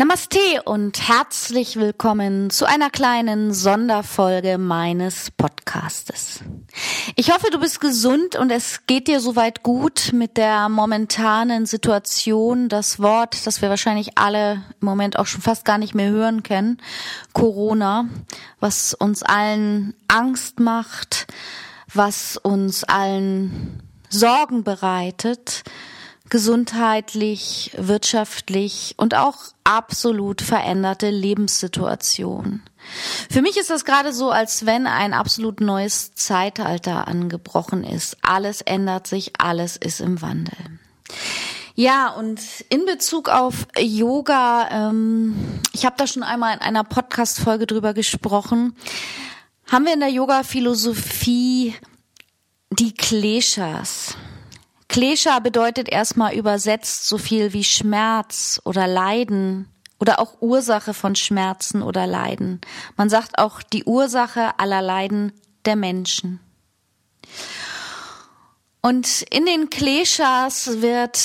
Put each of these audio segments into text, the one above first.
Namaste und herzlich willkommen zu einer kleinen Sonderfolge meines Podcastes. Ich hoffe, du bist gesund und es geht dir soweit gut mit der momentanen Situation. Das Wort, das wir wahrscheinlich alle im Moment auch schon fast gar nicht mehr hören können, Corona, was uns allen Angst macht, was uns allen Sorgen bereitet gesundheitlich, wirtschaftlich und auch absolut veränderte Lebenssituation. Für mich ist das gerade so, als wenn ein absolut neues Zeitalter angebrochen ist. Alles ändert sich, alles ist im Wandel. Ja, und in Bezug auf Yoga, ähm, ich habe da schon einmal in einer Podcast-Folge drüber gesprochen, haben wir in der Yoga-Philosophie die Kleshas. Klesha bedeutet erstmal übersetzt so viel wie Schmerz oder Leiden oder auch Ursache von Schmerzen oder Leiden. Man sagt auch die Ursache aller Leiden der Menschen. Und in den Kleshas wird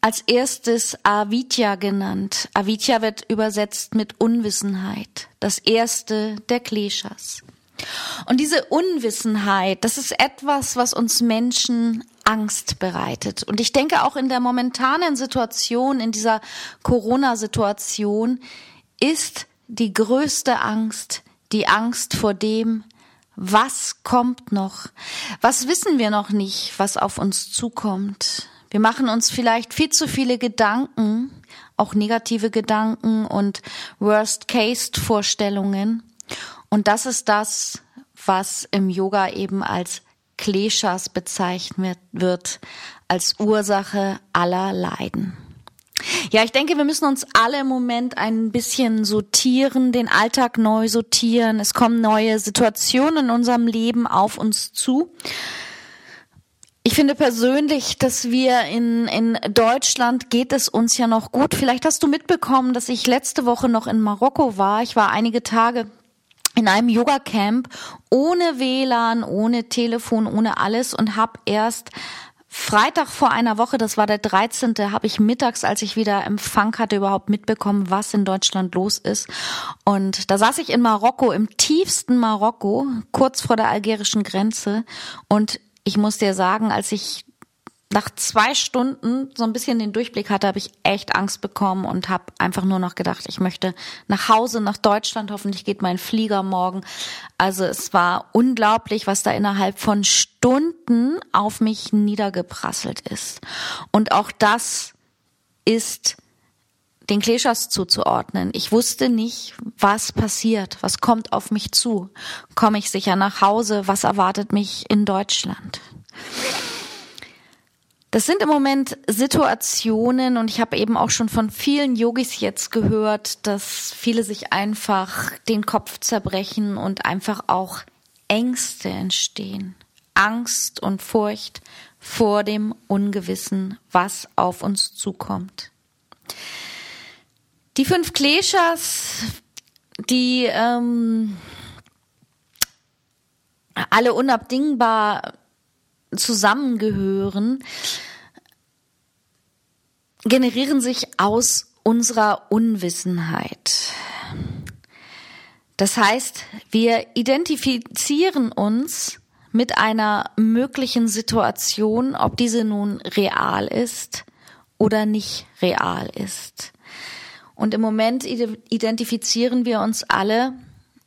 als erstes Avidya genannt. Avidya wird übersetzt mit Unwissenheit. Das erste der Kleshas. Und diese Unwissenheit, das ist etwas, was uns Menschen Angst bereitet. Und ich denke auch in der momentanen Situation, in dieser Corona-Situation, ist die größte Angst die Angst vor dem, was kommt noch? Was wissen wir noch nicht, was auf uns zukommt? Wir machen uns vielleicht viel zu viele Gedanken, auch negative Gedanken und Worst-Case-Vorstellungen. Und das ist das, was im Yoga eben als Kleshas bezeichnet wird als Ursache aller Leiden. Ja, ich denke, wir müssen uns alle im Moment ein bisschen sortieren, den Alltag neu sortieren. Es kommen neue Situationen in unserem Leben auf uns zu. Ich finde persönlich, dass wir in, in Deutschland geht es uns ja noch gut. Vielleicht hast du mitbekommen, dass ich letzte Woche noch in Marokko war. Ich war einige Tage in einem Yoga-Camp ohne WLAN, ohne Telefon, ohne alles und habe erst Freitag vor einer Woche, das war der 13., habe ich mittags, als ich wieder Empfang hatte, überhaupt mitbekommen, was in Deutschland los ist. Und da saß ich in Marokko, im tiefsten Marokko, kurz vor der algerischen Grenze. Und ich muss dir sagen, als ich nach zwei Stunden so ein bisschen den Durchblick hatte, habe ich echt Angst bekommen und habe einfach nur noch gedacht, ich möchte nach Hause, nach Deutschland. Hoffentlich geht mein Flieger morgen. Also es war unglaublich, was da innerhalb von Stunden auf mich niedergeprasselt ist. Und auch das ist den Kleschers zuzuordnen. Ich wusste nicht, was passiert, was kommt auf mich zu. Komme ich sicher nach Hause? Was erwartet mich in Deutschland? Das sind im Moment Situationen und ich habe eben auch schon von vielen Yogis jetzt gehört, dass viele sich einfach den Kopf zerbrechen und einfach auch Ängste entstehen. Angst und Furcht vor dem Ungewissen, was auf uns zukommt. Die fünf Kleshas, die ähm, alle unabdingbar zusammengehören, generieren sich aus unserer Unwissenheit. Das heißt, wir identifizieren uns mit einer möglichen Situation, ob diese nun real ist oder nicht real ist. Und im Moment identifizieren wir uns alle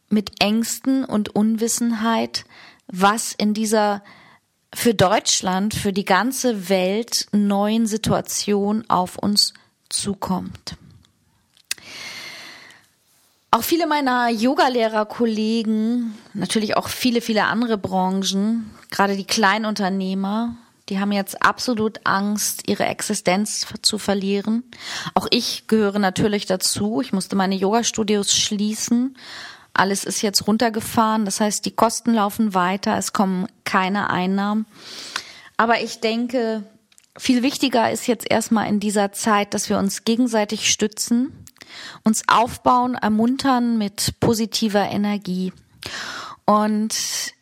mit Ängsten und Unwissenheit, was in dieser für Deutschland, für die ganze Welt neuen Situation auf uns zukommt. Auch viele meiner Yogalehrerkollegen, natürlich auch viele, viele andere Branchen, gerade die Kleinunternehmer, Die haben jetzt absolut Angst, ihre Existenz zu verlieren. Auch ich gehöre natürlich dazu. Ich musste meine Yoga-Studios schließen. Alles ist jetzt runtergefahren. Das heißt, die Kosten laufen weiter. Es kommen keine Einnahmen. Aber ich denke, viel wichtiger ist jetzt erstmal in dieser Zeit, dass wir uns gegenseitig stützen, uns aufbauen, ermuntern mit positiver Energie. Und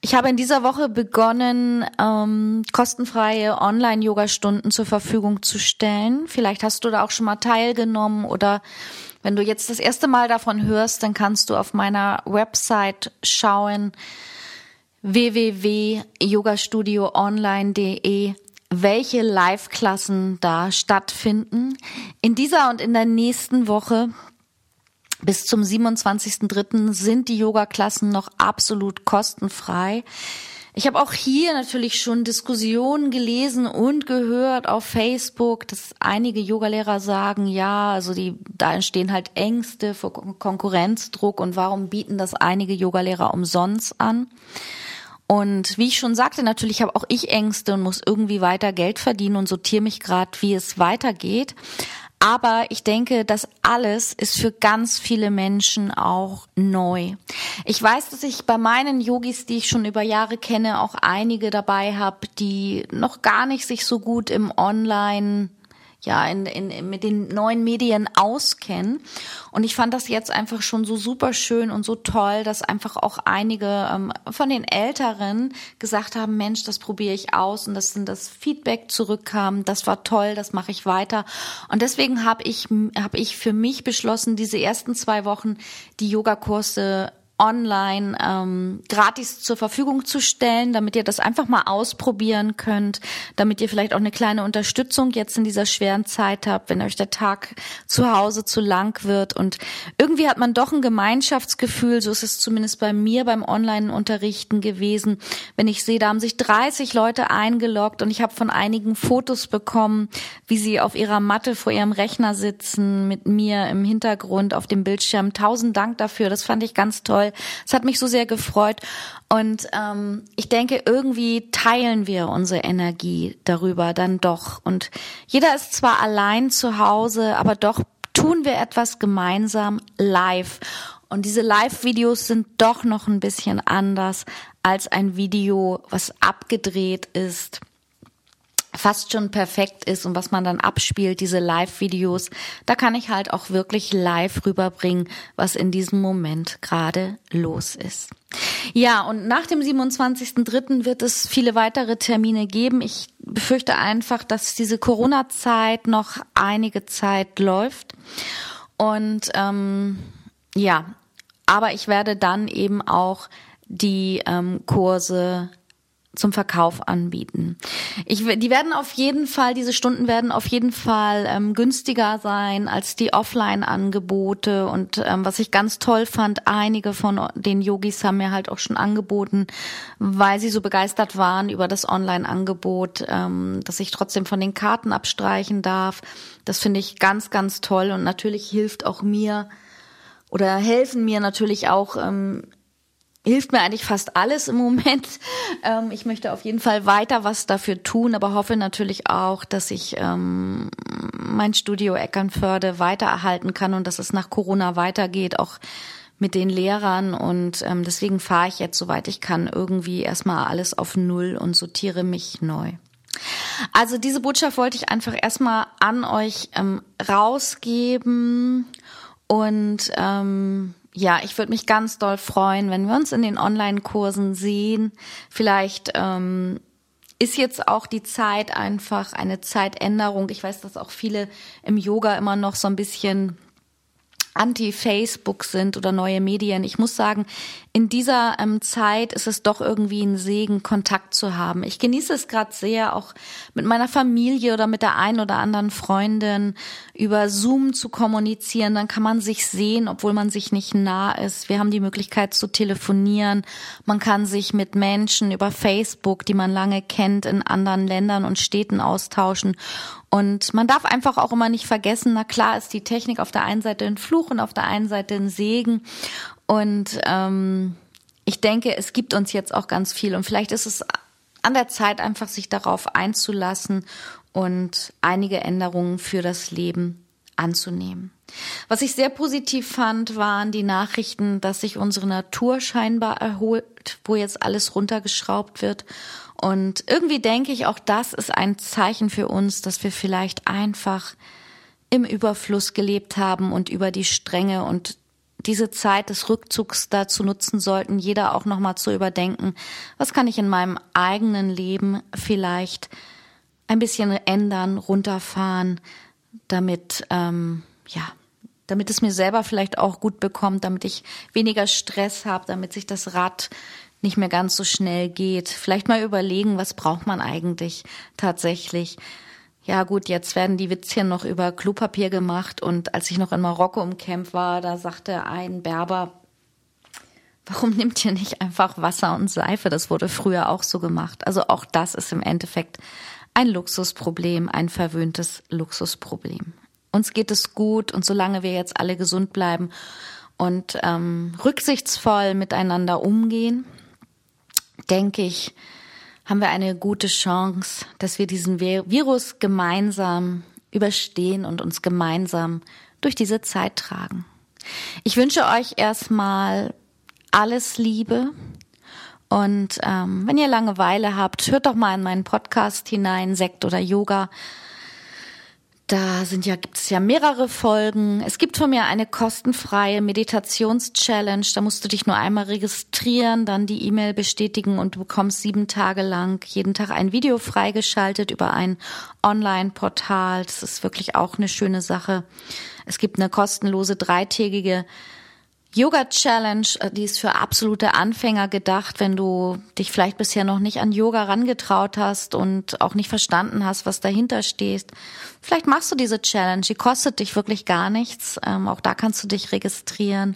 ich habe in dieser Woche begonnen, ähm, kostenfreie Online-Yoga-Stunden zur Verfügung zu stellen. Vielleicht hast du da auch schon mal teilgenommen oder wenn du jetzt das erste Mal davon hörst, dann kannst du auf meiner Website schauen www.yogastudioonline.de welche Live-Klassen da stattfinden. In dieser und in der nächsten Woche bis zum 27.03. sind die Yoga-Klassen noch absolut kostenfrei. Ich habe auch hier natürlich schon Diskussionen gelesen und gehört auf Facebook, dass einige Yogalehrer sagen, ja, also die, da entstehen halt Ängste vor Konkurrenzdruck und warum bieten das einige Yogalehrer umsonst an? Und wie ich schon sagte, natürlich habe auch ich Ängste und muss irgendwie weiter Geld verdienen und sortiere mich gerade, wie es weitergeht. Aber ich denke, das alles ist für ganz viele Menschen auch neu. Ich weiß, dass ich bei meinen Yogis, die ich schon über Jahre kenne, auch einige dabei habe, die noch gar nicht sich so gut im Online ja in, in, mit den neuen Medien auskennen. Und ich fand das jetzt einfach schon so super schön und so toll, dass einfach auch einige ähm, von den Älteren gesagt haben, Mensch, das probiere ich aus und dass dann das Feedback zurückkam, das war toll, das mache ich weiter. Und deswegen habe ich, habe ich für mich beschlossen, diese ersten zwei Wochen die Yogakurse online ähm, gratis zur Verfügung zu stellen, damit ihr das einfach mal ausprobieren könnt, damit ihr vielleicht auch eine kleine Unterstützung jetzt in dieser schweren Zeit habt, wenn euch der Tag zu Hause zu lang wird. Und irgendwie hat man doch ein Gemeinschaftsgefühl, so ist es zumindest bei mir beim Online-Unterrichten gewesen, wenn ich sehe, da haben sich 30 Leute eingeloggt und ich habe von einigen Fotos bekommen, wie sie auf ihrer Matte vor ihrem Rechner sitzen, mit mir im Hintergrund auf dem Bildschirm. Tausend Dank dafür, das fand ich ganz toll. Es hat mich so sehr gefreut. Und ähm, ich denke, irgendwie teilen wir unsere Energie darüber dann doch. Und jeder ist zwar allein zu Hause, aber doch tun wir etwas gemeinsam live. Und diese Live-Videos sind doch noch ein bisschen anders als ein Video, was abgedreht ist fast schon perfekt ist und was man dann abspielt, diese Live-Videos, da kann ich halt auch wirklich live rüberbringen, was in diesem Moment gerade los ist. Ja, und nach dem 27.03. wird es viele weitere Termine geben. Ich befürchte einfach, dass diese Corona-Zeit noch einige Zeit läuft. Und ähm, ja, aber ich werde dann eben auch die ähm, Kurse zum Verkauf anbieten. Ich, die werden auf jeden Fall, diese Stunden werden auf jeden Fall ähm, günstiger sein als die Offline-Angebote. Und ähm, was ich ganz toll fand, einige von den Yogis haben mir halt auch schon angeboten, weil sie so begeistert waren über das Online-Angebot, ähm, dass ich trotzdem von den Karten abstreichen darf. Das finde ich ganz, ganz toll und natürlich hilft auch mir oder helfen mir natürlich auch ähm, hilft mir eigentlich fast alles im Moment. Ähm, ich möchte auf jeden Fall weiter was dafür tun, aber hoffe natürlich auch, dass ich ähm, mein Studio Eckernförde weiter erhalten kann und dass es nach Corona weitergeht, auch mit den Lehrern. Und ähm, deswegen fahre ich jetzt, soweit ich kann, irgendwie erstmal alles auf Null und sortiere mich neu. Also diese Botschaft wollte ich einfach erstmal an euch ähm, rausgeben und ähm, ja, ich würde mich ganz doll freuen, wenn wir uns in den Online-Kursen sehen. Vielleicht ähm, ist jetzt auch die Zeit einfach eine Zeitänderung. Ich weiß, dass auch viele im Yoga immer noch so ein bisschen anti-Facebook sind oder neue Medien. Ich muss sagen, in dieser ähm, Zeit ist es doch irgendwie ein Segen, Kontakt zu haben. Ich genieße es gerade sehr, auch mit meiner Familie oder mit der einen oder anderen Freundin über Zoom zu kommunizieren. Dann kann man sich sehen, obwohl man sich nicht nah ist. Wir haben die Möglichkeit zu telefonieren. Man kann sich mit Menschen über Facebook, die man lange kennt, in anderen Ländern und Städten austauschen. Und man darf einfach auch immer nicht vergessen, na klar ist die Technik auf der einen Seite ein Fluch und auf der einen Seite ein Segen. Und ähm, ich denke, es gibt uns jetzt auch ganz viel. Und vielleicht ist es an der Zeit einfach sich darauf einzulassen und einige Änderungen für das Leben anzunehmen. Was ich sehr positiv fand, waren die Nachrichten, dass sich unsere Natur scheinbar erholt, wo jetzt alles runtergeschraubt wird. Und irgendwie denke ich, auch das ist ein Zeichen für uns, dass wir vielleicht einfach im Überfluss gelebt haben und über die Strenge und diese Zeit des Rückzugs dazu nutzen sollten, jeder auch nochmal zu überdenken, was kann ich in meinem eigenen Leben vielleicht ein bisschen ändern, runterfahren, damit ähm, ja, damit es mir selber vielleicht auch gut bekommt, damit ich weniger Stress habe, damit sich das Rad nicht mehr ganz so schnell geht. Vielleicht mal überlegen, was braucht man eigentlich tatsächlich. Ja gut, jetzt werden die Witzchen noch über Klopapier gemacht und als ich noch in Marokko im Camp war, da sagte ein Berber, warum nimmt ihr nicht einfach Wasser und Seife? Das wurde früher auch so gemacht. Also auch das ist im Endeffekt ein Luxusproblem, ein verwöhntes Luxusproblem. Uns geht es gut und solange wir jetzt alle gesund bleiben und ähm, rücksichtsvoll miteinander umgehen, denke ich, haben wir eine gute Chance, dass wir diesen Virus gemeinsam überstehen und uns gemeinsam durch diese Zeit tragen. Ich wünsche euch erstmal alles Liebe und ähm, wenn ihr Langeweile habt, hört doch mal in meinen Podcast hinein, Sekt oder Yoga. Da sind ja, gibt es ja mehrere Folgen. Es gibt von mir eine kostenfreie Meditations-Challenge. Da musst du dich nur einmal registrieren, dann die E-Mail bestätigen und du bekommst sieben Tage lang jeden Tag ein Video freigeschaltet über ein Online-Portal. Das ist wirklich auch eine schöne Sache. Es gibt eine kostenlose dreitägige Yoga Challenge, äh, die ist für absolute Anfänger gedacht, wenn du dich vielleicht bisher noch nicht an Yoga rangetraut hast und auch nicht verstanden hast, was dahinter steht. Vielleicht machst du diese Challenge, die kostet dich wirklich gar nichts. Ähm, auch da kannst du dich registrieren.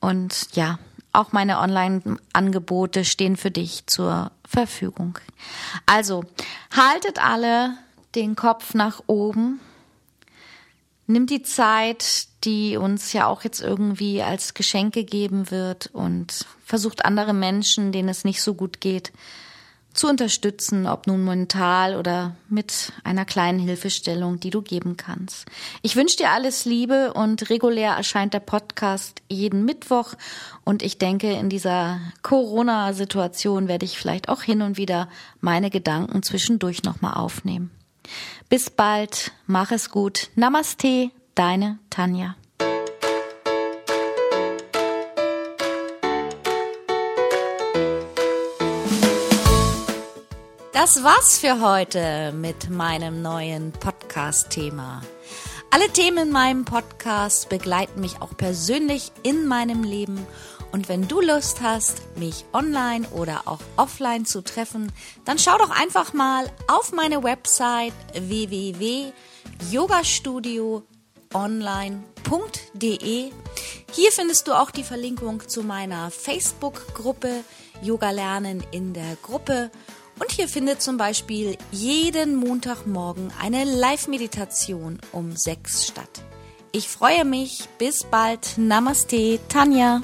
Und ja, auch meine Online-Angebote stehen für dich zur Verfügung. Also, haltet alle den Kopf nach oben nimmt die Zeit, die uns ja auch jetzt irgendwie als Geschenk gegeben wird und versucht andere Menschen, denen es nicht so gut geht, zu unterstützen, ob nun mental oder mit einer kleinen Hilfestellung, die du geben kannst. Ich wünsche dir alles Liebe und regulär erscheint der Podcast jeden Mittwoch und ich denke, in dieser Corona-Situation werde ich vielleicht auch hin und wieder meine Gedanken zwischendurch nochmal aufnehmen. Bis bald, mach es gut. Namaste, deine Tanja. Das war's für heute mit meinem neuen Podcast-Thema. Alle Themen in meinem Podcast begleiten mich auch persönlich in meinem Leben und wenn du Lust hast, mich online oder auch offline zu treffen, dann schau doch einfach mal auf meine Website www.yogastudioonline.de. Hier findest du auch die Verlinkung zu meiner Facebook-Gruppe Yoga Lernen in der Gruppe. Und hier findet zum Beispiel jeden Montagmorgen eine Live-Meditation um sechs statt. Ich freue mich. Bis bald. Namaste, Tanja.